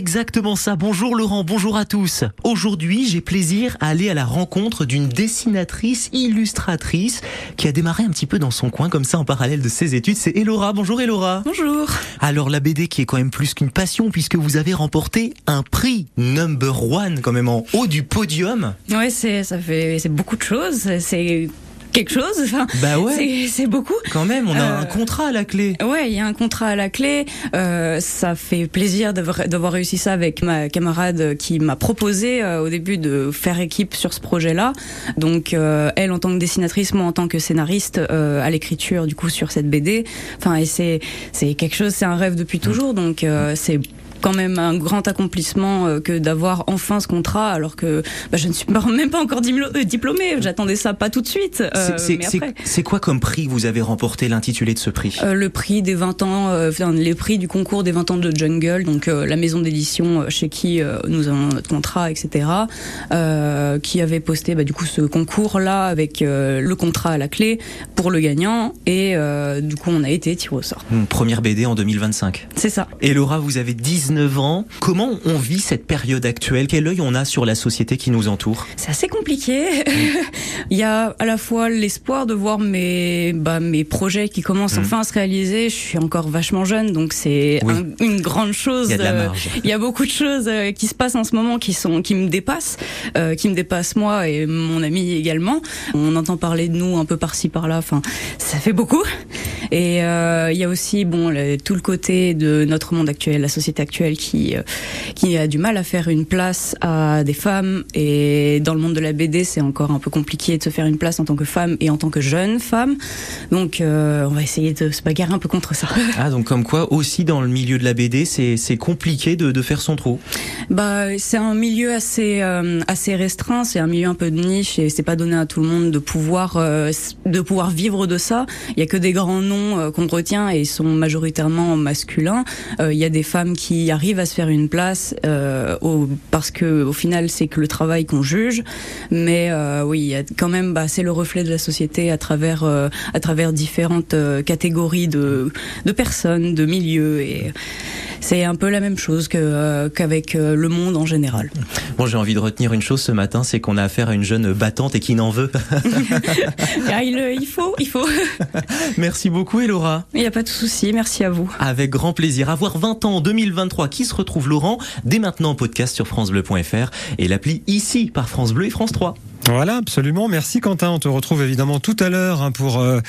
exactement ça. Bonjour Laurent, bonjour à tous. Aujourd'hui, j'ai plaisir à aller à la rencontre d'une dessinatrice, illustratrice, qui a démarré un petit peu dans son coin, comme ça, en parallèle de ses études. C'est Elora. Bonjour Elora. Bonjour. Alors, la BD qui est quand même plus qu'une passion, puisque vous avez remporté un prix number one, quand même en haut du podium. Ouais, c'est, ça fait, c'est beaucoup de choses. C'est quelque chose. Enfin, bah ouais. C'est beaucoup. Quand même, on a un euh, contrat à la clé. Ouais, il y a un contrat à la clé. Euh, ça fait plaisir d'avoir réussi ça avec ma camarade qui m'a proposé euh, au début de faire équipe sur ce projet-là. Donc euh, elle en tant que dessinatrice, moi en tant que scénariste à l'écriture du coup sur cette BD. Enfin et c'est c'est quelque chose, c'est un rêve depuis mm. toujours. Donc c'est quand même un grand accomplissement euh, que d'avoir enfin ce contrat, alors que bah, je ne suis même pas encore euh, diplômée. J'attendais ça pas tout de suite. Euh, c'est quoi comme prix que vous avez remporté l'intitulé de ce prix? Le prix des 20 ans, enfin, les prix du concours des 20 ans de Jungle, donc la maison d'édition chez qui nous avons notre contrat, etc. qui avait posté bah, du coup ce concours-là avec le contrat à la clé pour le gagnant et du coup on a été tiré au sort. première BD en 2025. C'est ça. Et Laura, vous avez 10 ans. Comment on vit cette période actuelle? Quel œil on a sur la société qui nous entoure? C'est assez compliqué. Il y a à la fois l'espoir de voir mes, bah, mes projets qui commencent mmh. enfin à se réaliser. Je suis encore vachement jeune, donc c'est une grande chose. Il y, a de la marge. il y a beaucoup de choses euh, qui se passent en ce moment qui sont qui me dépassent, euh, qui me dépassent moi et mon ami également. On entend parler de nous un peu par-ci par-là. Enfin, ça fait beaucoup. Et euh, il y a aussi bon tout le côté de notre monde actuel, la société actuelle qui euh, qui a du mal à faire une place à des femmes. Et dans le monde de la BD c'est encore un peu compliqué de se faire une place en tant que femme et en tant que jeune femme. Donc euh, on va essayer de se bagarrer un peu contre ça. Ah donc comme quoi aussi dans le milieu de la BD c'est c'est compliqué de, de faire son trou bah c'est un milieu assez euh, assez restreint c'est un milieu un peu de niche et c'est pas donné à tout le monde de pouvoir de pouvoir vivre de ça. Il y a que des grands noms qu'on retient et ils sont majoritairement masculins. Il y a des femmes qui arrive à se faire une place euh, au, parce que au final c'est que le travail qu'on juge. Mais euh, oui y a quand même bah, c'est le reflet de la société à travers euh, à travers différentes euh, catégories de de personnes de milieux et c'est un peu la même chose que euh, qu'avec euh, le monde en général. Bon, j'ai envie de retenir une chose ce matin, c'est qu'on a affaire à une jeune battante et qui n'en veut. ah, il, il, faut, il faut. merci beaucoup, Elora. Il n'y a pas de souci, merci à vous. Avec grand plaisir. Avoir 20 ans en 2023, qui se retrouve Laurent? Dès maintenant en podcast sur francebleu.fr et l'appli ici par France Bleu et France 3. Voilà, absolument. Merci Quentin. On te retrouve évidemment tout à l'heure hein, pour euh,